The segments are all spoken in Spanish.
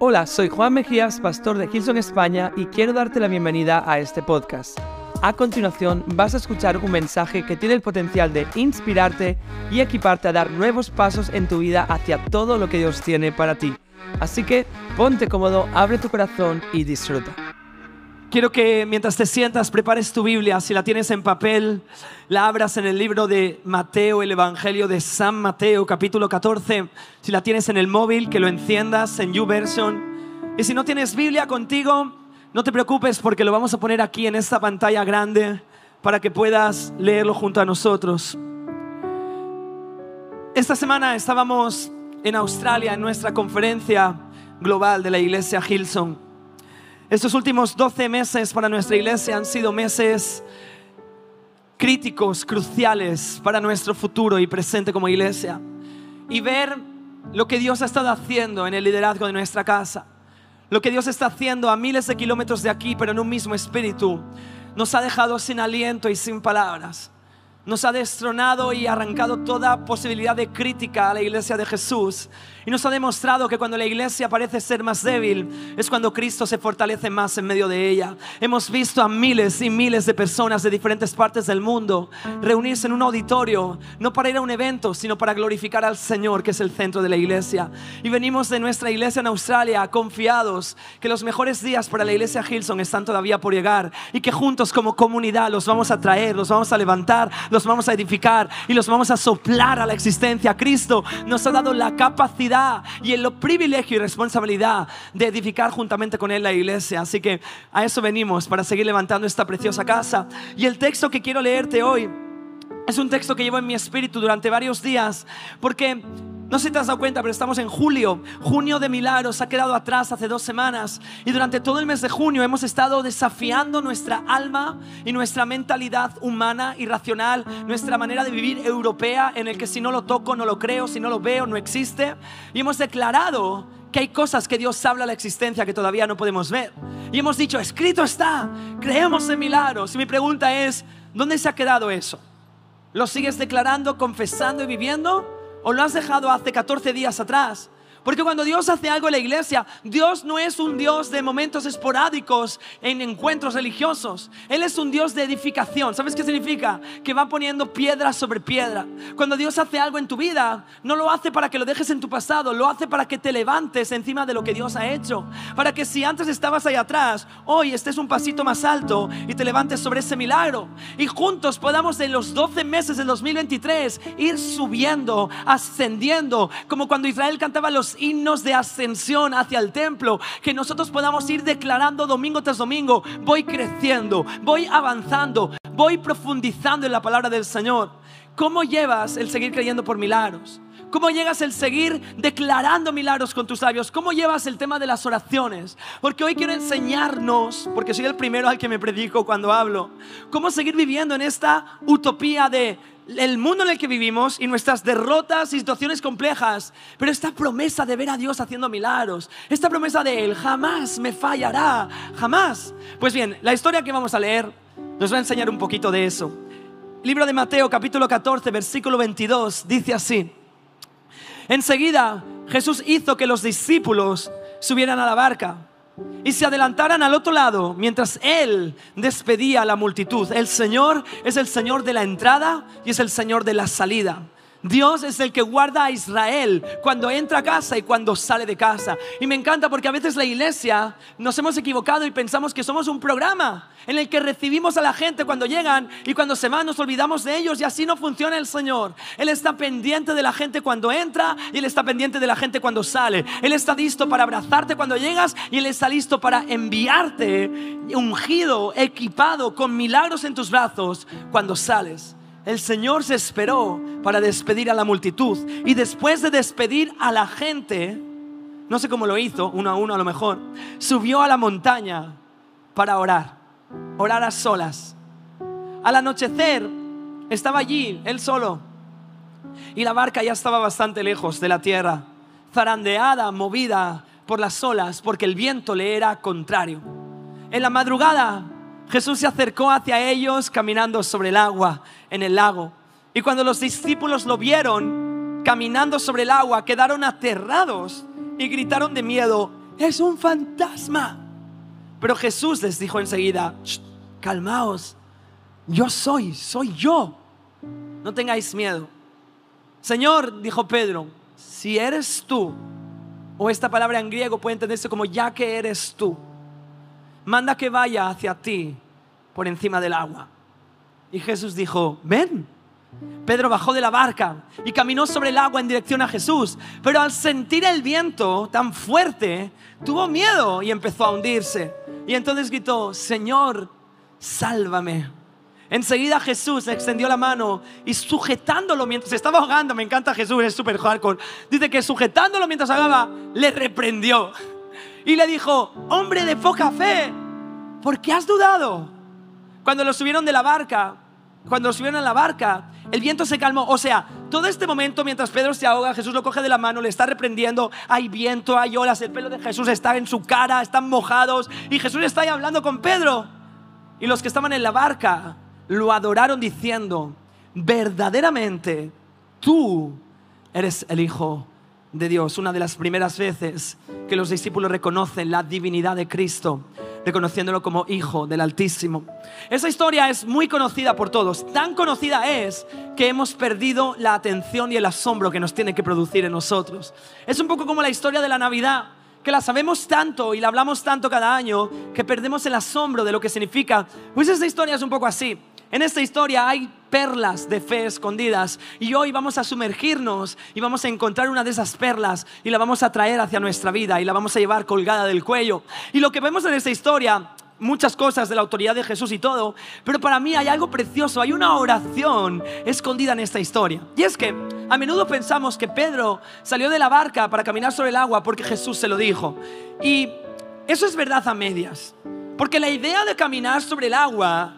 Hola, soy Juan Mejías, pastor de Hilson España y quiero darte la bienvenida a este podcast. A continuación vas a escuchar un mensaje que tiene el potencial de inspirarte y equiparte a dar nuevos pasos en tu vida hacia todo lo que Dios tiene para ti. Así que ponte cómodo, abre tu corazón y disfruta. Quiero que mientras te sientas prepares tu Biblia, si la tienes en papel, la abras en el libro de Mateo, el Evangelio de San Mateo, capítulo 14. Si la tienes en el móvil, que lo enciendas en YouVersion. Y si no tienes Biblia contigo, no te preocupes porque lo vamos a poner aquí en esta pantalla grande para que puedas leerlo junto a nosotros. Esta semana estábamos en Australia en nuestra conferencia global de la iglesia Hilson. Estos últimos 12 meses para nuestra iglesia han sido meses críticos, cruciales para nuestro futuro y presente como iglesia. Y ver lo que Dios ha estado haciendo en el liderazgo de nuestra casa. Lo que Dios está haciendo a miles de kilómetros de aquí, pero en un mismo espíritu, nos ha dejado sin aliento y sin palabras nos ha destronado y arrancado toda posibilidad de crítica a la iglesia de Jesús. Y nos ha demostrado que cuando la iglesia parece ser más débil, es cuando Cristo se fortalece más en medio de ella. Hemos visto a miles y miles de personas de diferentes partes del mundo reunirse en un auditorio, no para ir a un evento, sino para glorificar al Señor, que es el centro de la iglesia. Y venimos de nuestra iglesia en Australia confiados que los mejores días para la iglesia Hilson están todavía por llegar y que juntos como comunidad los vamos a traer, los vamos a levantar, los vamos a edificar y los vamos a soplar a la existencia. Cristo nos ha dado la capacidad y el privilegio y responsabilidad de edificar juntamente con Él la iglesia. Así que a eso venimos para seguir levantando esta preciosa casa. Y el texto que quiero leerte hoy es un texto que llevo en mi espíritu durante varios días porque no sé si te has dado cuenta, pero estamos en julio. Junio de milagros ha quedado atrás hace dos semanas. Y durante todo el mes de junio hemos estado desafiando nuestra alma y nuestra mentalidad humana y racional, nuestra manera de vivir europea, en el que si no lo toco, no lo creo, si no lo veo, no existe. Y hemos declarado que hay cosas que Dios habla a la existencia que todavía no podemos ver. Y hemos dicho, escrito está, creemos en milagros. Y mi pregunta es, ¿dónde se ha quedado eso? ¿Lo sigues declarando, confesando y viviendo? ¿O lo has dejado hace 14 días atrás? Porque cuando Dios hace algo en la iglesia, Dios no es un Dios de momentos esporádicos en encuentros religiosos. Él es un Dios de edificación. ¿Sabes qué significa? Que va poniendo piedra sobre piedra. Cuando Dios hace algo en tu vida, no lo hace para que lo dejes en tu pasado, lo hace para que te levantes encima de lo que Dios ha hecho. Para que si antes estabas ahí atrás, hoy estés un pasito más alto y te levantes sobre ese milagro. Y juntos podamos en los 12 meses del 2023 ir subiendo, ascendiendo, como cuando Israel cantaba los himnos de ascensión hacia el templo, que nosotros podamos ir declarando domingo tras domingo, voy creciendo, voy avanzando, voy profundizando en la palabra del Señor. ¿Cómo llevas el seguir creyendo por milagros? ¿Cómo llegas el seguir declarando milagros con tus labios? ¿Cómo llevas el tema de las oraciones? Porque hoy quiero enseñarnos, porque soy el primero al que me predico cuando hablo, cómo seguir viviendo en esta utopía de el mundo en el que vivimos y nuestras derrotas y situaciones complejas, pero esta promesa de ver a Dios haciendo milagros, esta promesa de Él jamás me fallará, jamás. Pues bien, la historia que vamos a leer nos va a enseñar un poquito de eso. libro de Mateo capítulo 14, versículo 22, dice así. Enseguida Jesús hizo que los discípulos subieran a la barca y se adelantaran al otro lado mientras Él despedía a la multitud. El Señor es el Señor de la entrada y es el Señor de la salida. Dios es el que guarda a Israel cuando entra a casa y cuando sale de casa. Y me encanta porque a veces la iglesia nos hemos equivocado y pensamos que somos un programa en el que recibimos a la gente cuando llegan y cuando se van nos olvidamos de ellos y así no funciona el Señor. Él está pendiente de la gente cuando entra y Él está pendiente de la gente cuando sale. Él está listo para abrazarte cuando llegas y Él está listo para enviarte ungido, equipado, con milagros en tus brazos cuando sales el Señor se esperó para despedir a la multitud. Y después de despedir a la gente, no sé cómo lo hizo, uno a uno a lo mejor, subió a la montaña para orar, orar a solas. Al anochecer estaba allí, él solo, y la barca ya estaba bastante lejos de la tierra, zarandeada, movida por las olas, porque el viento le era contrario. En la madrugada Jesús se acercó hacia ellos caminando sobre el agua en el lago. Y cuando los discípulos lo vieron caminando sobre el agua, quedaron aterrados y gritaron de miedo, es un fantasma. Pero Jesús les dijo enseguida, calmaos, yo soy, soy yo. No tengáis miedo. Señor, dijo Pedro, si eres tú, o esta palabra en griego puede entenderse como ya que eres tú, manda que vaya hacia ti por encima del agua. Y Jesús dijo, ven. Pedro bajó de la barca y caminó sobre el agua en dirección a Jesús, pero al sentir el viento tan fuerte, tuvo miedo y empezó a hundirse. Y entonces gritó, Señor, sálvame. Enseguida Jesús extendió la mano y sujetándolo mientras se estaba ahogando, me encanta Jesús, es súper hardcore, dice que sujetándolo mientras ahogaba, le reprendió y le dijo, hombre de poca fe, ¿por qué has dudado? Cuando lo subieron de la barca, cuando lo subieron a la barca, el viento se calmó. O sea, todo este momento mientras Pedro se ahoga, Jesús lo coge de la mano, le está reprendiendo, hay viento, hay olas, el pelo de Jesús está en su cara, están mojados y Jesús está ahí hablando con Pedro. Y los que estaban en la barca lo adoraron diciendo, verdaderamente tú eres el Hijo de Dios. Una de las primeras veces que los discípulos reconocen la divinidad de Cristo, reconociéndolo como Hijo del Altísimo. Esa historia es muy conocida por todos. Tan conocida es que hemos perdido la atención y el asombro que nos tiene que producir en nosotros. Es un poco como la historia de la Navidad que la sabemos tanto y la hablamos tanto cada año que perdemos el asombro de lo que significa. Pues esta historia es un poco así. En esta historia hay perlas de fe escondidas y hoy vamos a sumergirnos y vamos a encontrar una de esas perlas y la vamos a traer hacia nuestra vida y la vamos a llevar colgada del cuello. Y lo que vemos en esta historia muchas cosas de la autoridad de Jesús y todo, pero para mí hay algo precioso, hay una oración escondida en esta historia. Y es que a menudo pensamos que Pedro salió de la barca para caminar sobre el agua porque Jesús se lo dijo. Y eso es verdad a medias, porque la idea de caminar sobre el agua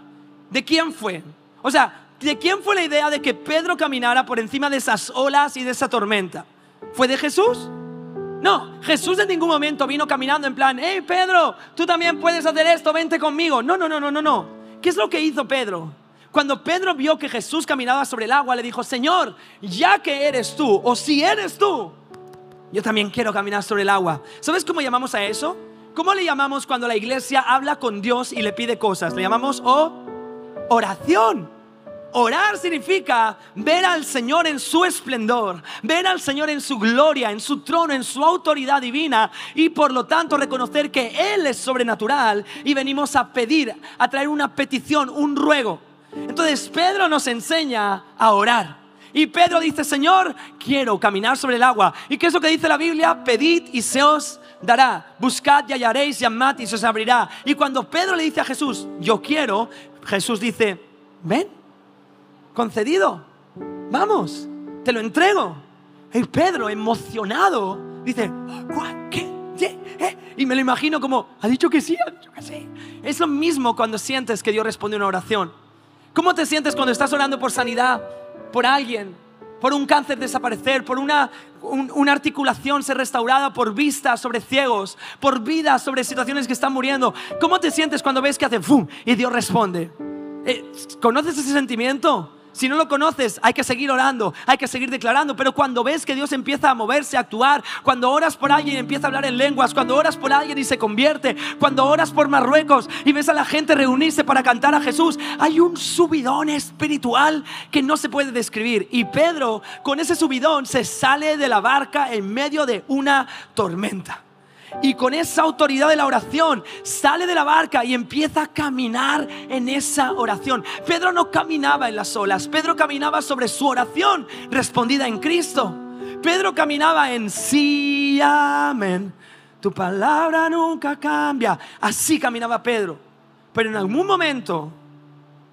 ¿De quién fue? O sea, ¿de quién fue la idea de que Pedro caminara por encima de esas olas y de esa tormenta? ¿Fue de Jesús? No, Jesús en ningún momento vino caminando en plan, hey Pedro, tú también puedes hacer esto, vente conmigo. No, no, no, no, no, no. ¿Qué es lo que hizo Pedro? Cuando Pedro vio que Jesús caminaba sobre el agua, le dijo, Señor, ya que eres tú, o si eres tú, yo también quiero caminar sobre el agua. ¿Sabes cómo llamamos a eso? ¿Cómo le llamamos cuando la iglesia habla con Dios y le pide cosas? Le llamamos o oración. Orar significa ver al Señor en su esplendor, ver al Señor en su gloria, en su trono, en su autoridad divina y por lo tanto reconocer que Él es sobrenatural y venimos a pedir, a traer una petición, un ruego. Entonces Pedro nos enseña a orar. Y Pedro dice, Señor, quiero caminar sobre el agua. ¿Y qué es lo que dice la Biblia? Pedid y se os dará. Buscad y hallaréis, llamad y se os abrirá. Y cuando Pedro le dice a Jesús, yo quiero, Jesús dice, ven, concedido, vamos, te lo entrego. Y Pedro, emocionado, dice, ¿qué? ¿Eh? Y me lo imagino como, ha dicho que sí, ha dicho que sí. Es lo mismo cuando sientes que Dios responde una oración. ¿Cómo te sientes cuando estás orando por sanidad, por alguien, por un cáncer desaparecer, por una, articulación ser restaurada, por vista sobre ciegos, por vida sobre situaciones que están muriendo. ¿Cómo te sientes cuando ves que hace ¡fum! y Dios responde? Eh, ¿Conoces ese sentimiento? Si no lo conoces, hay que seguir orando, hay que seguir declarando. Pero cuando ves que Dios empieza a moverse, a actuar, cuando oras por alguien y empieza a hablar en lenguas, cuando oras por alguien y se convierte, cuando oras por Marruecos y ves a la gente reunirse para cantar a Jesús, hay un subidón espiritual que no se puede describir. Y Pedro, con ese subidón, se sale de la barca en medio de una tormenta y con esa autoridad de la oración sale de la barca y empieza a caminar en esa oración. Pedro no caminaba en las olas, Pedro caminaba sobre su oración respondida en Cristo. Pedro caminaba en sí, amén. Tu palabra nunca cambia. Así caminaba Pedro. Pero en algún momento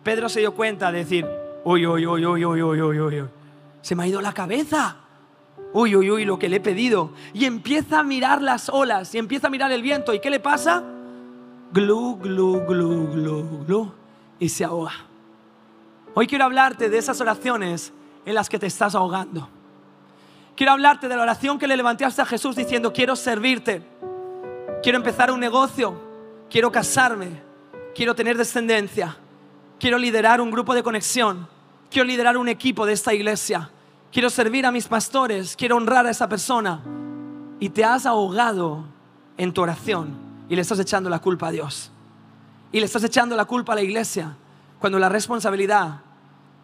Pedro se dio cuenta de decir, uy, uy, uy, uy, uy, uy, uy, uy, se me ha ido la cabeza uy, uy, uy, lo que le he pedido. Y empieza a mirar las olas y empieza a mirar el viento. ¿Y qué le pasa? Glu, glu, glu, glu, glu. Y se ahoga. Hoy quiero hablarte de esas oraciones en las que te estás ahogando. Quiero hablarte de la oración que le levantaste a Jesús diciendo, quiero servirte, quiero empezar un negocio, quiero casarme, quiero tener descendencia, quiero liderar un grupo de conexión, quiero liderar un equipo de esta iglesia quiero servir a mis pastores, quiero honrar a esa persona. Y te has ahogado en tu oración y le estás echando la culpa a Dios. Y le estás echando la culpa a la iglesia cuando la responsabilidad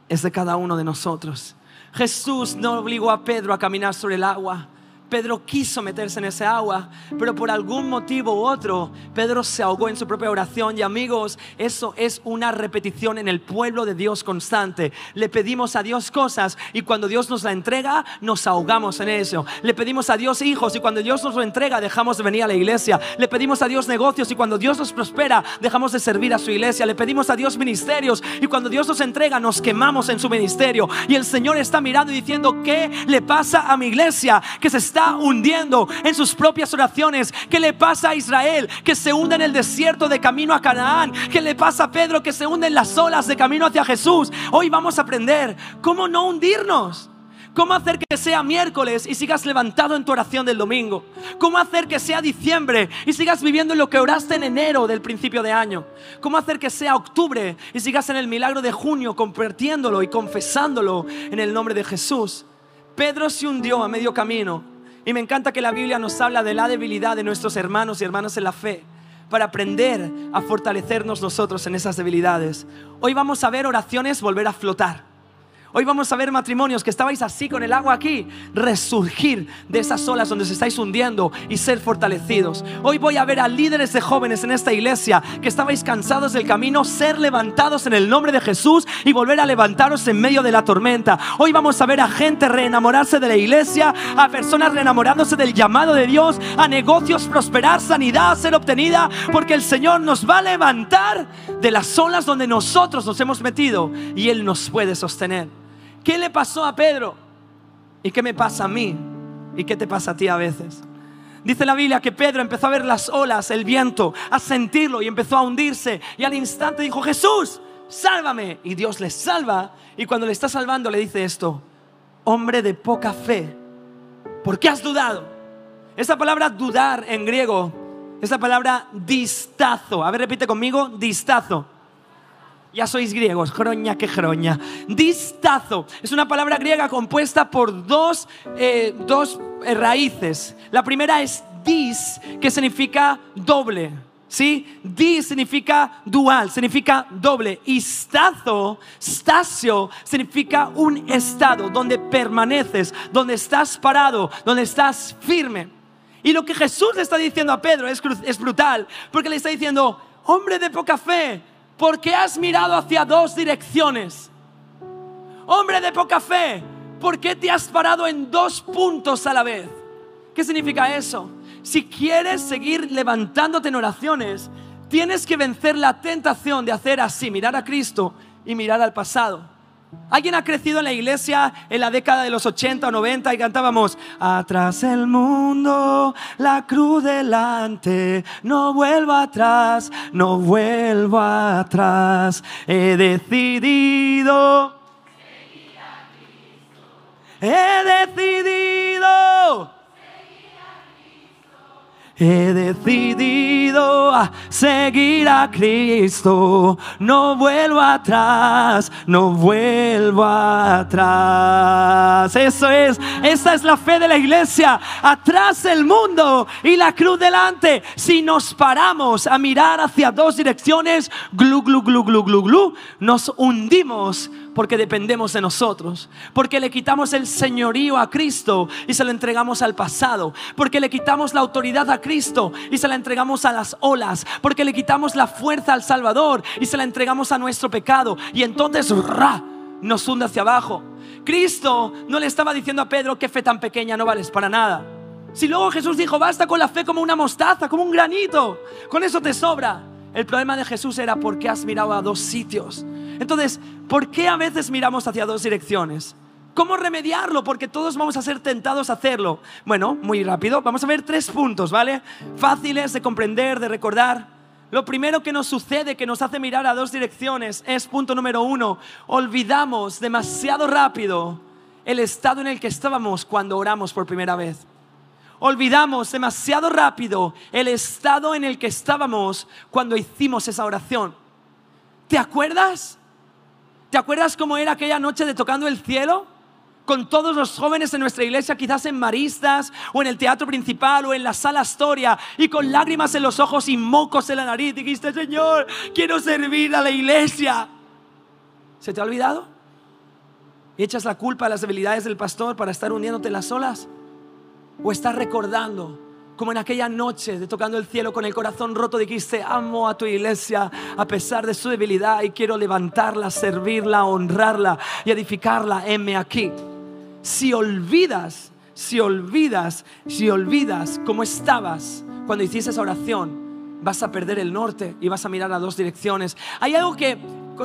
es de cada uno de nosotros. Jesús no obligó a Pedro a caminar sobre el agua. Pedro quiso meterse en ese agua, pero por algún motivo u otro, Pedro se ahogó en su propia oración. Y amigos, eso es una repetición en el pueblo de Dios constante. Le pedimos a Dios cosas y cuando Dios nos la entrega, nos ahogamos en eso. Le pedimos a Dios hijos y cuando Dios nos lo entrega, dejamos de venir a la iglesia. Le pedimos a Dios negocios y cuando Dios nos prospera, dejamos de servir a su iglesia. Le pedimos a Dios ministerios y cuando Dios nos entrega, nos quemamos en su ministerio. Y el Señor está mirando y diciendo, ¿qué le pasa a mi iglesia que se está hundiendo en sus propias oraciones. ¿Qué le pasa a Israel que se hunde en el desierto de camino a Canaán? ¿Qué le pasa a Pedro que se hunde en las olas de camino hacia Jesús? Hoy vamos a aprender cómo no hundirnos. ¿Cómo hacer que sea miércoles y sigas levantado en tu oración del domingo? ¿Cómo hacer que sea diciembre y sigas viviendo en lo que oraste en enero del principio de año? ¿Cómo hacer que sea octubre y sigas en el milagro de junio compartiéndolo y confesándolo en el nombre de Jesús? Pedro se hundió a medio camino y me encanta que la Biblia nos habla de la debilidad de nuestros hermanos y hermanas en la fe para aprender a fortalecernos nosotros en esas debilidades. Hoy vamos a ver oraciones volver a flotar. Hoy vamos a ver matrimonios que estabais así con el agua aquí, resurgir de esas olas donde se estáis hundiendo y ser fortalecidos. Hoy voy a ver a líderes de jóvenes en esta iglesia que estabais cansados del camino, ser levantados en el nombre de Jesús y volver a levantaros en medio de la tormenta. Hoy vamos a ver a gente reenamorarse de la iglesia, a personas reenamorándose del llamado de Dios, a negocios prosperar, sanidad ser obtenida, porque el Señor nos va a levantar de las olas donde nosotros nos hemos metido y Él nos puede sostener. ¿Qué le pasó a Pedro? ¿Y qué me pasa a mí? ¿Y qué te pasa a ti a veces? Dice la Biblia que Pedro empezó a ver las olas, el viento, a sentirlo y empezó a hundirse. Y al instante dijo, Jesús, sálvame. Y Dios le salva. Y cuando le está salvando le dice esto, hombre de poca fe, ¿por qué has dudado? Esa palabra dudar en griego es la palabra distazo. A ver, repite conmigo, distazo. Ya sois griegos, groña que groña. Distazo es una palabra griega compuesta por dos, eh, dos eh, raíces. La primera es dis, que significa doble. ¿Sí? Dis significa dual, significa doble. Y stazo, stasio, significa un estado donde permaneces, donde estás parado, donde estás firme. Y lo que Jesús le está diciendo a Pedro es, es brutal, porque le está diciendo, hombre de poca fe, porque has mirado hacia dos direcciones. Hombre de poca fe, ¿por qué te has parado en dos puntos a la vez? ¿Qué significa eso? Si quieres seguir levantándote en oraciones, tienes que vencer la tentación de hacer así, mirar a Cristo y mirar al pasado. ¿Alguien ha crecido en la iglesia en la década de los 80 o 90 y cantábamos, atrás el mundo, la cruz delante, no vuelvo atrás, no vuelvo atrás, he decidido, he decidido He decidido a seguir a Cristo. No vuelvo atrás, no vuelvo atrás. Eso es, esa es la fe de la iglesia. Atrás el mundo y la cruz delante. Si nos paramos a mirar hacia dos direcciones, glu, glu, glu, glu, glu, glu, nos hundimos porque dependemos de nosotros, porque le quitamos el señorío a Cristo y se lo entregamos al pasado, porque le quitamos la autoridad a Cristo y se la entregamos a las olas, porque le quitamos la fuerza al Salvador y se la entregamos a nuestro pecado y entonces ra, nos hunde hacia abajo. Cristo no le estaba diciendo a Pedro que fe tan pequeña no vales para nada. Si luego Jesús dijo, basta con la fe como una mostaza, como un granito, con eso te sobra. El problema de Jesús era porque has mirado a dos sitios. Entonces, ¿por qué a veces miramos hacia dos direcciones? ¿Cómo remediarlo? Porque todos vamos a ser tentados a hacerlo. Bueno, muy rápido. Vamos a ver tres puntos, ¿vale? Fáciles de comprender, de recordar. Lo primero que nos sucede, que nos hace mirar a dos direcciones, es punto número uno. Olvidamos demasiado rápido el estado en el que estábamos cuando oramos por primera vez olvidamos demasiado rápido el estado en el que estábamos cuando hicimos esa oración. ¿Te acuerdas? ¿Te acuerdas cómo era aquella noche de tocando el cielo? con todos los jóvenes en nuestra iglesia, quizás en Maristas o en el teatro principal o en la sala Astoria, y con lágrimas en los ojos y mocos en la nariz, dijiste, Señor, quiero servir a la iglesia. ¿Se te ha olvidado? ¿Y echas la culpa a las debilidades del pastor para estar hundiéndote en las olas? ¿O estás recordando como en aquella noche de tocando el cielo con el corazón roto dijiste, amo a tu iglesia a pesar de su debilidad y quiero levantarla, servirla, honrarla y edificarla, heme aquí? Si olvidas, si olvidas, si olvidas cómo estabas cuando hiciste esa oración, vas a perder el norte y vas a mirar a dos direcciones. Hay algo que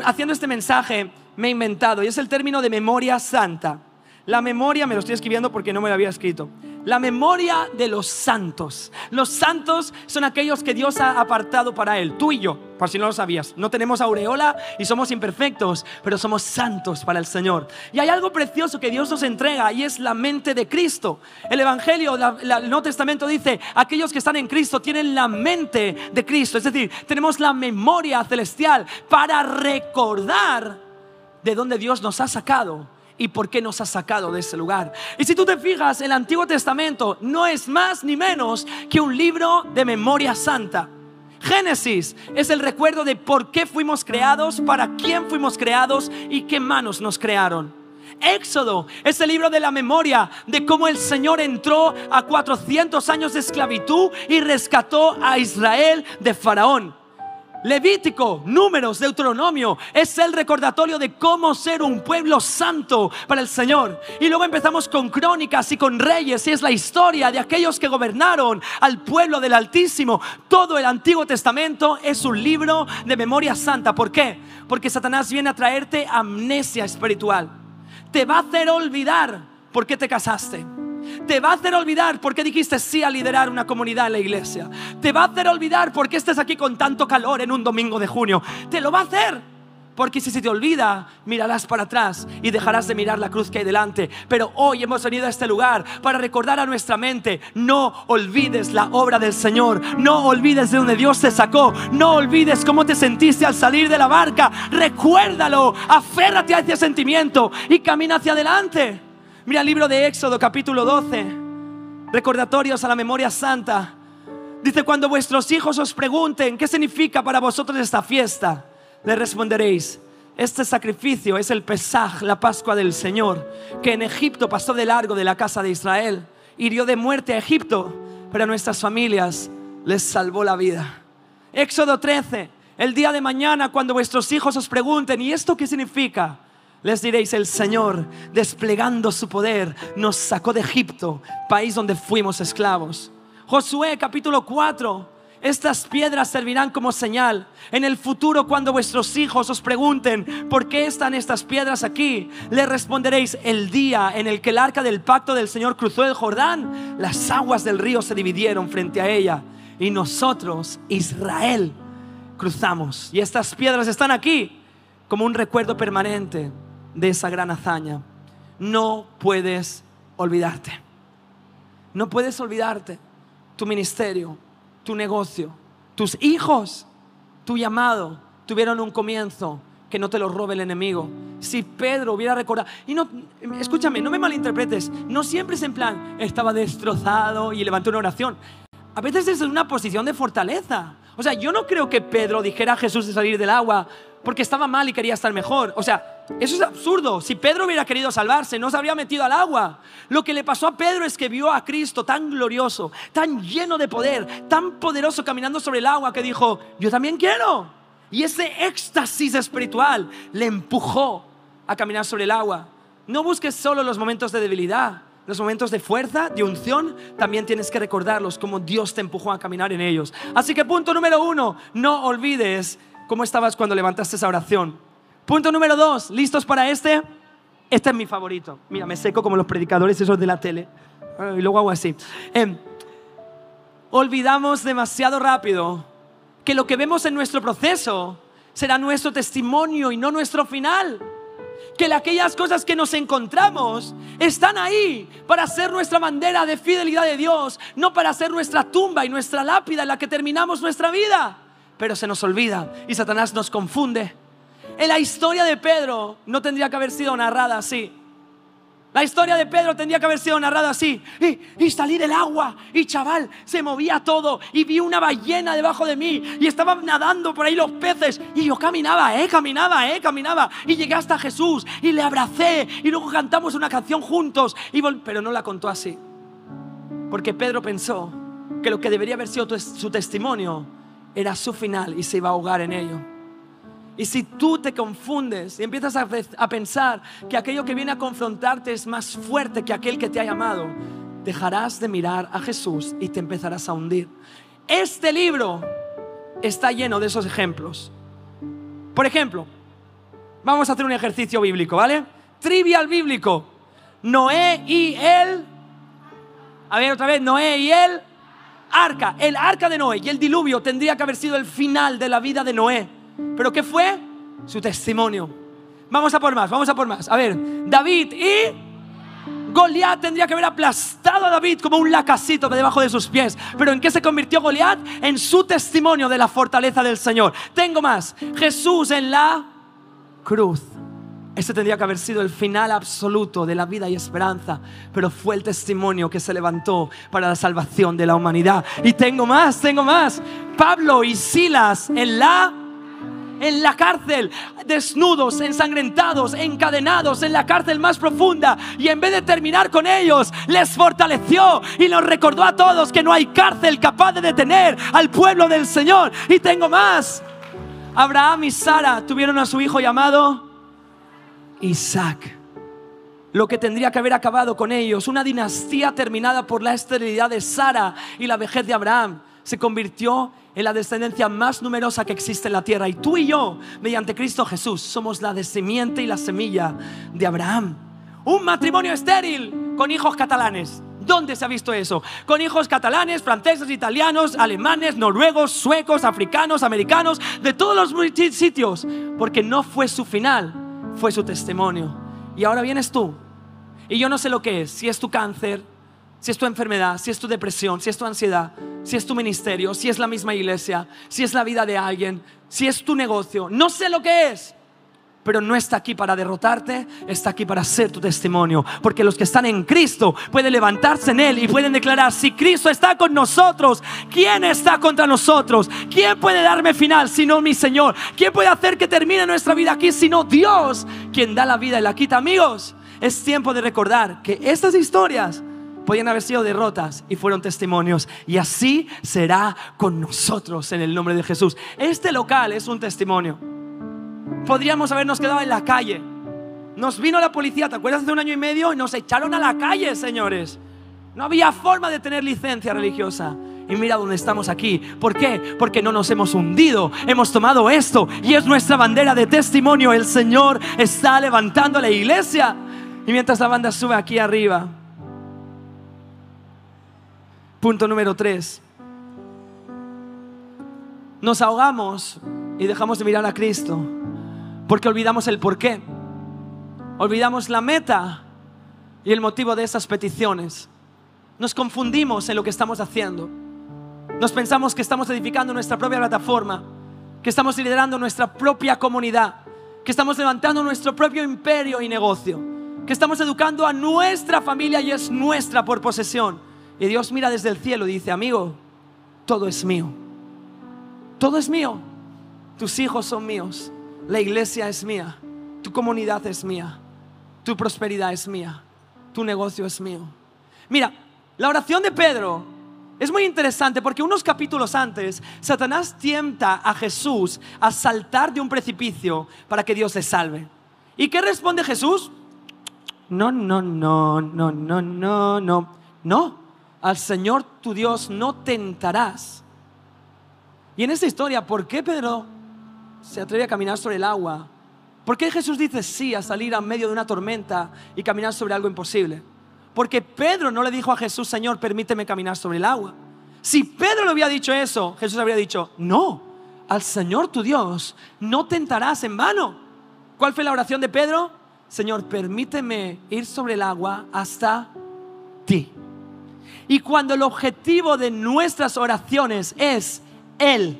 haciendo este mensaje me he inventado y es el término de memoria santa. La memoria, me lo estoy escribiendo porque no me lo había escrito. La memoria de los santos. Los santos son aquellos que Dios ha apartado para Él. Tú y yo, por si no lo sabías. No tenemos aureola y somos imperfectos, pero somos santos para el Señor. Y hay algo precioso que Dios nos entrega y es la mente de Cristo. El Evangelio, el Nuevo Testamento dice, aquellos que están en Cristo tienen la mente de Cristo. Es decir, tenemos la memoria celestial para recordar de dónde Dios nos ha sacado y por qué nos ha sacado de ese lugar. Y si tú te fijas, el Antiguo Testamento no es más ni menos que un libro de memoria santa. Génesis es el recuerdo de por qué fuimos creados, para quién fuimos creados y qué manos nos crearon. Éxodo es el libro de la memoria de cómo el Señor entró a 400 años de esclavitud y rescató a Israel de Faraón. Levítico, Números, Deuteronomio es el recordatorio de cómo ser un pueblo santo para el Señor. Y luego empezamos con crónicas y con reyes y es la historia de aquellos que gobernaron al pueblo del Altísimo. Todo el Antiguo Testamento es un libro de memoria santa. ¿Por qué? Porque Satanás viene a traerte amnesia espiritual. Te va a hacer olvidar por qué te casaste te va a hacer olvidar por qué dijiste sí a liderar una comunidad en la iglesia. Te va a hacer olvidar por qué estás aquí con tanto calor en un domingo de junio. Te lo va a hacer. Porque si se te olvida, mirarás para atrás y dejarás de mirar la cruz que hay delante. Pero hoy hemos venido a este lugar para recordar a nuestra mente, no olvides la obra del Señor, no olvides de donde Dios te sacó, no olvides cómo te sentiste al salir de la barca. Recuérdalo, aférrate a ese sentimiento y camina hacia adelante. Mira el libro de Éxodo capítulo 12, recordatorios a la memoria santa. Dice, cuando vuestros hijos os pregunten qué significa para vosotros esta fiesta, le responderéis, este sacrificio es el Pesaj, la Pascua del Señor, que en Egipto pasó de largo de la casa de Israel, hirió de muerte a Egipto, pero a nuestras familias les salvó la vida. Éxodo 13, el día de mañana cuando vuestros hijos os pregunten, ¿y esto qué significa? Les diréis, el Señor, desplegando su poder, nos sacó de Egipto, país donde fuimos esclavos. Josué capítulo 4. Estas piedras servirán como señal. En el futuro, cuando vuestros hijos os pregunten, ¿por qué están estas piedras aquí? Le responderéis, el día en el que el arca del pacto del Señor cruzó el Jordán, las aguas del río se dividieron frente a ella. Y nosotros, Israel, cruzamos. Y estas piedras están aquí como un recuerdo permanente de esa gran hazaña. No puedes olvidarte. No puedes olvidarte tu ministerio, tu negocio, tus hijos, tu llamado tuvieron un comienzo que no te lo robe el enemigo. Si Pedro hubiera recordado, y no, escúchame, no me malinterpretes, no siempre es en plan, estaba destrozado y levantó una oración. A veces es una posición de fortaleza. O sea, yo no creo que Pedro dijera a Jesús de salir del agua porque estaba mal y quería estar mejor. O sea, eso es absurdo. Si Pedro hubiera querido salvarse, no se habría metido al agua. Lo que le pasó a Pedro es que vio a Cristo tan glorioso, tan lleno de poder, tan poderoso caminando sobre el agua que dijo, yo también quiero. Y ese éxtasis espiritual le empujó a caminar sobre el agua. No busques solo los momentos de debilidad. Los momentos de fuerza, de unción, también tienes que recordarlos como Dios te empujó a caminar en ellos. Así que punto número uno, no olvides cómo estabas cuando levantaste esa oración. Punto número dos, ¿listos para este? Este es mi favorito. Mira, me seco como los predicadores esos de la tele. Y luego hago así. Em, olvidamos demasiado rápido que lo que vemos en nuestro proceso será nuestro testimonio y no nuestro final. Que aquellas cosas que nos encontramos están ahí para ser nuestra bandera de fidelidad de Dios, no para ser nuestra tumba y nuestra lápida en la que terminamos nuestra vida. Pero se nos olvida y Satanás nos confunde en la historia de Pedro no tendría que haber sido narrada así. La historia de Pedro tendría que haber sido narrada así. Y, y, salí del agua y chaval, se movía todo y vi una ballena debajo de mí y estaban nadando por ahí los peces y yo caminaba, eh, caminaba, eh, caminaba y llegué hasta Jesús y le abracé y luego cantamos una canción juntos. Y pero no la contó así. Porque Pedro pensó que lo que debería haber sido su testimonio era su final y se iba a ahogar en ello. Y si tú te confundes y empiezas a, pensar que aquello que viene a confrontarte es más fuerte que aquel que te ha llamado, dejarás de mirar a Jesús y te empezarás a hundir. Este libro está lleno de esos ejemplos. Por ejemplo, vamos a hacer un ejercicio bíblico, ¿vale? Trivial bíblico. Noé y el... A ver otra vez, Noé y el arca. El arca de Noé y el diluvio tendría que haber sido el final de la vida de Noé. ¿Pero qué fue? Su testimonio. Vamos a por más, vamos a por más. A ver, David y Goliat tendría que haber aplastado a David como un lacasito debajo de sus pies. Pero ¿en qué se convirtió Goliat? En su testimonio de la fortaleza del Señor. Tengo más. Jesús en la cruz. Ese tendría que haber sido el final absoluto de la vida y esperanza, pero fue el testimonio que se levantó para la salvación de la humanidad. Y tengo más, tengo más. Pablo y Silas en la en la cárcel, desnudos, ensangrentados, encadenados en la cárcel más profunda. Y en vez de terminar con ellos, les fortaleció y nos recordó a todos que no hay cárcel capaz de detener al pueblo del Señor. Y tengo más. Abraham y Sara tuvieron a su hijo llamado Isaac. Lo que tendría que haber acabado con ellos, una dinastía terminada por la esterilidad de Sara y la vejez de Abraham, se convirtió en la descendencia más numerosa que existe en la tierra. Y tú y yo, mediante Cristo Jesús, somos la descendiente y la semilla de Abraham. Un matrimonio estéril con hijos catalanes. ¿Dónde se ha visto eso? Con hijos catalanes, franceses, italianos, alemanes, noruegos, suecos, africanos, americanos, de todos los sitios. Porque no fue su final, fue su testimonio. Y ahora vienes tú. Y yo no sé lo que es, si es tu cáncer, si es tu enfermedad, si es tu depresión, si es tu ansiedad, si es tu ministerio, si es la misma iglesia, si es la vida de alguien, si es tu negocio. No sé lo que es, pero no está aquí para derrotarte, está aquí para ser tu testimonio. Porque los que están en Cristo pueden levantarse en Él y pueden declarar, si Cristo está con nosotros, ¿quién está contra nosotros? ¿Quién puede darme final si no mi Señor? ¿Quién puede hacer que termine nuestra vida aquí si no Dios, quien da la vida y la quita? Amigos, es tiempo de recordar que estas historias podían haber sido derrotas y fueron testimonios. Y así será con nosotros en el nombre de Jesús. Este local es un testimonio. Podríamos habernos quedado en la calle. Nos vino la policía, ¿te acuerdas? Hace un año y medio y nos echaron a la calle, señores. No había forma de tener licencia religiosa. Y mira dónde estamos aquí. ¿Por qué? Porque no nos hemos hundido. Hemos tomado esto y es nuestra bandera de testimonio. El Señor está levantando la iglesia. Y mientras la banda sube aquí arriba, Punto número tres. Nos ahogamos y dejamos de mirar a Cristo porque olvidamos el porqué. Olvidamos la meta y el motivo de esas peticiones. Nos confundimos en lo que estamos haciendo. Nos pensamos que estamos edificando nuestra propia plataforma, que estamos liderando nuestra propia comunidad, que estamos levantando nuestro propio imperio y negocio, que estamos educando a nuestra familia y es nuestra por posesión. Y Dios mira desde el cielo y dice, amigo, todo es mío. Todo es mío. Tus hijos son míos. La iglesia es mía. Tu comunidad es mía. Tu prosperidad es mía. Tu negocio es mío. Mira, la oración de Pedro es muy interesante porque unos capítulos antes, Satanás tienta a Jesús a saltar de un precipicio para que Dios le salve. ¿Y qué responde Jesús? No, no, no, no, no, no, no. No, al Señor tu Dios no tentarás. Y en esta historia, ¿por qué Pedro se atreve a caminar sobre el agua? ¿Por qué Jesús dice sí a salir a medio de una tormenta y caminar sobre algo imposible? Porque Pedro no le dijo a Jesús, Señor, permíteme caminar sobre el agua. Si Pedro le hubiera dicho eso, Jesús habría dicho, no, al Señor tu Dios no tentarás en vano. ¿Cuál fue la oración de Pedro? Señor, permíteme ir sobre el agua hasta ti. Y cuando el objetivo de nuestras oraciones es Él,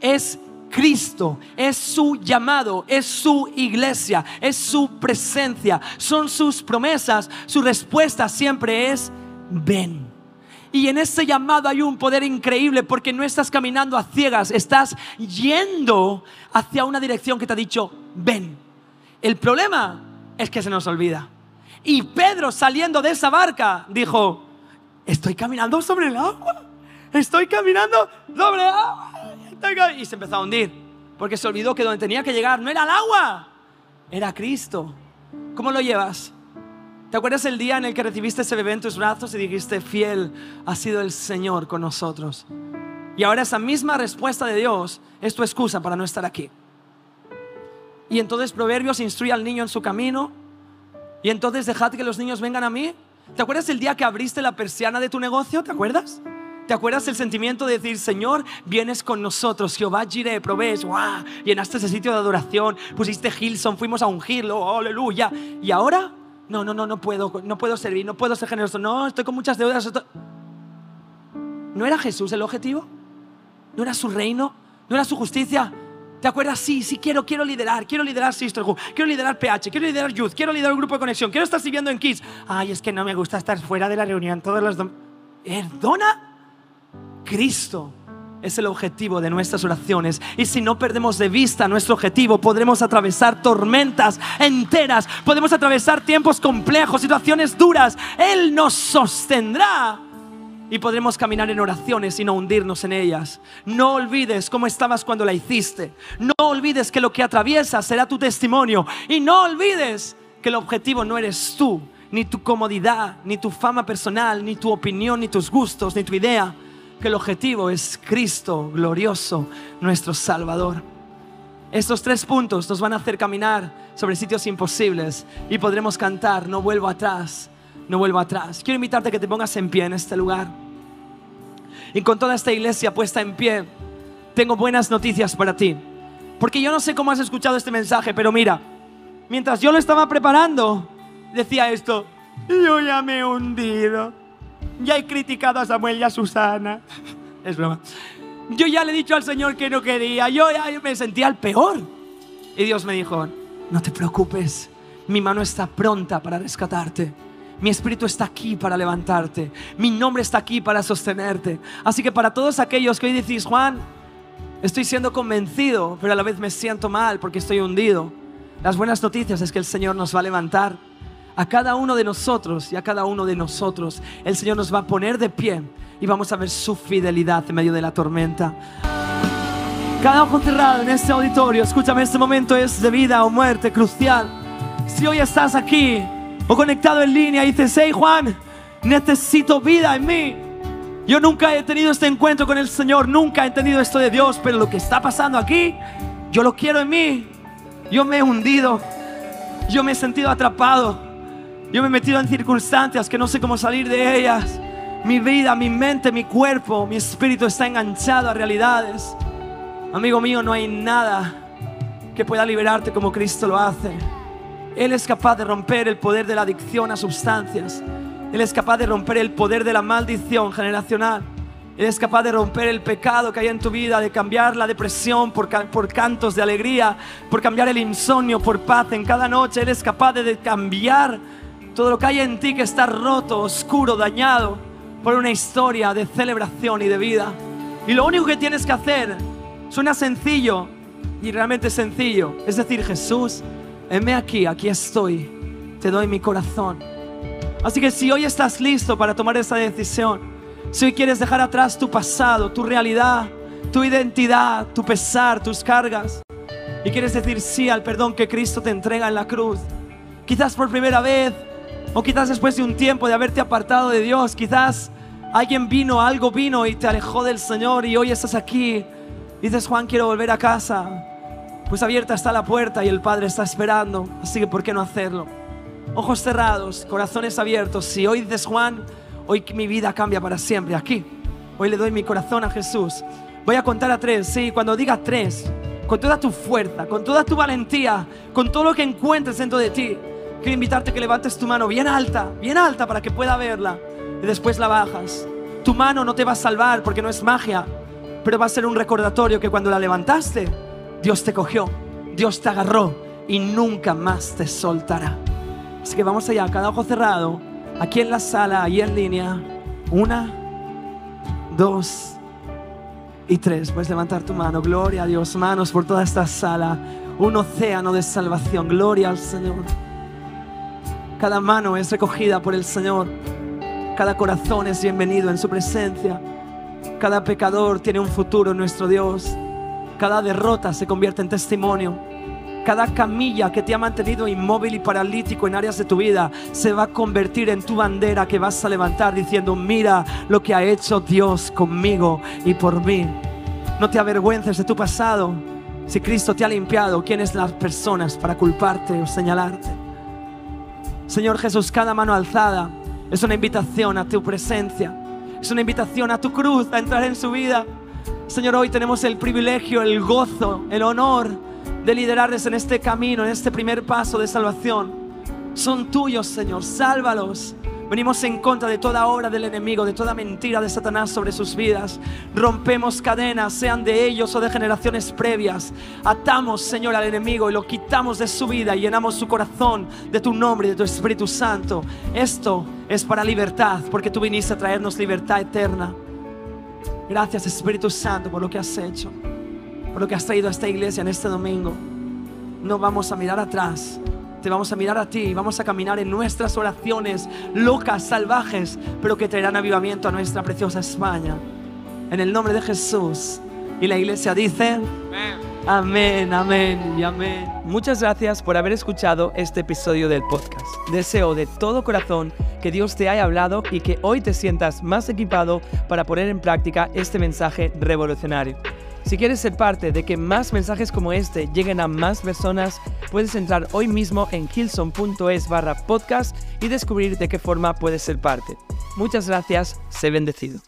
es Cristo, es su llamado, es su iglesia, es su presencia, son sus promesas. Su respuesta siempre es, ven. Y en ese llamado hay un poder increíble porque no estás caminando a ciegas, estás yendo hacia una dirección que te ha dicho, ven. El problema es que se nos olvida. Y Pedro saliendo de esa barca dijo, estoy caminando sobre el agua, estoy caminando sobre el agua. Y se empezó a hundir, porque se olvidó que donde tenía que llegar no era el agua, era Cristo. ¿Cómo lo llevas? ¿Te acuerdas el día en el que recibiste ese bebé en tus brazos y dijiste, fiel ha sido el Señor con nosotros? Y ahora esa misma respuesta de Dios es tu excusa para no estar aquí. Y entonces Proverbios instruye al niño en su camino. Y entonces dejad que los niños vengan a mí. ¿Te acuerdas el día que abriste la persiana de tu negocio? ¿Te acuerdas? ¿Te acuerdas el sentimiento de decir, Señor, vienes con nosotros, Jehová Jireh, provees, wow, llenaste ese sitio de adoración, pusiste Hilson, fuimos a ungirlo, oh, aleluya. Y ahora no, no, no, no puedo, no puedo servir, no puedo ser generoso, no, estoy con muchas deudas. ¿No era Jesús el objetivo? ¿No era su reino? ¿No era su justicia? ¿Te acuerdas? Sí, sí, quiero, quiero liderar, quiero liderar Sisterhood, quiero liderar PH, quiero liderar Youth, quiero liderar un grupo de conexión, quiero estar sirviendo en Kids. Ay, es que no me gusta estar fuera de la reunión todos los ¿Perdona? Cristo es el objetivo de nuestras oraciones. Y si no perdemos de vista nuestro objetivo, podremos atravesar tormentas enteras, podemos atravesar tiempos complejos, situaciones duras. Él nos sostendrá y podremos caminar en oraciones y no hundirnos en ellas. No olvides cómo estabas cuando la hiciste. No olvides que lo que atraviesas será tu testimonio. Y no olvides que el objetivo no eres tú, ni tu comodidad, ni tu fama personal, ni tu opinión, ni tus gustos, ni tu idea que el objetivo es Cristo glorioso, nuestro Salvador. Estos tres puntos nos van a hacer caminar sobre sitios imposibles y podremos cantar, no vuelvo atrás, no vuelvo atrás. Quiero invitarte a que te pongas en pie en este lugar. Y con toda esta iglesia puesta en pie, tengo buenas noticias para ti. Porque yo no sé cómo has escuchado este mensaje, pero mira, mientras yo lo estaba preparando, decía esto, yo ya me he hundido ya he criticado a Samuel y a Susana. Es broma. Yo ya le he dicho al Señor que no quería. Yo ya me sentía el peor. Y Dios me dijo, no te preocupes. Mi mano está pronta para rescatarte. Mi espíritu está aquí para levantarte. Mi nombre está aquí para sostenerte. Así que para todos aquellos que hoy decís, Juan, estoy siendo convencido, pero a la vez me siento mal porque estoy hundido. Las buenas noticias es que el Señor nos va a levantar a cada uno de nosotros y a cada uno de nosotros, el Señor nos va a poner de pie y vamos a ver su fidelidad en medio de la tormenta. Cada ojo cerrado en este auditorio, escúchame, este momento es de vida o muerte crucial. Si hoy estás aquí o conectado en línea y dices, hey Juan, necesito vida en mí. Yo nunca he tenido este encuentro con el Señor, nunca he entendido esto de Dios, pero lo que está pasando aquí, yo lo quiero en mí. Yo me he hundido, yo me he sentido atrapado. Yo me he metido en circunstancias que no sé cómo salir de ellas. Mi vida, mi mente, mi cuerpo, mi espíritu está enganchado a realidades. Amigo mío, no hay nada que pueda liberarte como Cristo lo hace. Él es capaz de romper el poder de la adicción a sustancias. Él es capaz de romper el poder de la maldición generacional. Él es capaz de romper el pecado que hay en tu vida, de cambiar la depresión por, por, cantos de alegría, por cambiar el insomnio por paz en cada noche. Él es capaz de cambiar todo lo que hay en ti que está roto, oscuro, dañado por una historia de celebración y de vida. Y lo único que tienes que hacer suena sencillo y realmente sencillo. Es decir, Jesús, heme aquí, aquí estoy, te doy mi corazón. Así que si hoy estás listo para tomar esa decisión, si hoy quieres dejar atrás tu pasado, tu realidad, tu identidad, tu pesar, tus cargas, y quieres decir sí al perdón que Cristo te entrega en la cruz, quizás por primera vez o quizás después de un tiempo de haberte apartado de Dios, quizás alguien vino, algo vino y te alejó del Señor y hoy estás aquí. dices, Juan, quiero volver a casa. Pues abierta está la puerta y el Padre está esperando. Así que, ¿por qué no hacerlo? Ojos cerrados, corazones abiertos. Si hoy dices, Juan, hoy mi vida cambia para siempre. Aquí, hoy le doy mi corazón a Jesús. Voy a contar a tres. Sí, cuando diga tres, con toda tu fuerza, con toda tu valentía, con todo lo que encuentres dentro de ti Quiero invitarte a que levantes tu mano bien alta, bien alta para que pueda verla. Y después la bajas. Tu mano no te va a salvar porque no es magia. pero va a ser un recordatorio que cuando la levantaste, Dios te cogió, Dios te agarró y nunca más te soltará. Así que vamos allá, cada ojo cerrado, aquí en la sala, ahí en línea. Una, dos y tres. Puedes levantar tu mano. Gloria a Dios. Manos por toda esta sala. Un océano de salvación. Gloria al Señor. Cada mano es recogida por el Señor. Cada corazón es bienvenido en su presencia. Cada pecador tiene un futuro en nuestro Dios. Cada derrota se convierte en testimonio. Cada camilla que te ha mantenido inmóvil y paralítico en áreas de tu vida se va a convertir en tu bandera que vas a levantar diciendo, mira lo que ha hecho Dios conmigo y por mí. No te avergüences de tu pasado. Si Cristo te ha limpiado, ¿quiénes las personas para culparte o señalarte? Señor Jesús, cada mano alzada es una invitación a tu presencia. Es una invitación a tu cruz, a entrar en su vida. Señor, hoy tenemos el privilegio, el gozo, el honor de liderarles en este camino, en este primer paso de salvación. Son tuyos, Señor, sálvalos. Venimos en contra de toda obra del enemigo, de toda mentira de Satanás sobre sus vidas. Rompemos cadenas, sean de ellos o de generaciones previas. Atamos, Señor, al enemigo y lo quitamos de su vida y llenamos su corazón de tu nombre y de tu Espíritu Santo. Esto es para libertad, porque tú viniste a traernos libertad eterna. Gracias, Espíritu Santo, por lo que has hecho por lo que has traído a esta iglesia en este domingo. No vamos a mirar atrás, te vamos a mirar a ti y vamos a caminar en nuestras oraciones locas, salvajes, pero que traerán avivamiento a nuestra preciosa España. En el nombre de Jesús. Y la iglesia dice, amén, amén y amén. Muchas gracias por haber escuchado este episodio del podcast. Deseo de todo corazón que Dios te haya hablado y que hoy te sientas más equipado para poner en práctica este mensaje revolucionario. Si quieres ser parte de que más mensajes como este lleguen a más personas, puedes entrar hoy mismo en hilson.es barra podcast y descubrir de qué forma puedes ser parte. Muchas gracias, sé bendecido.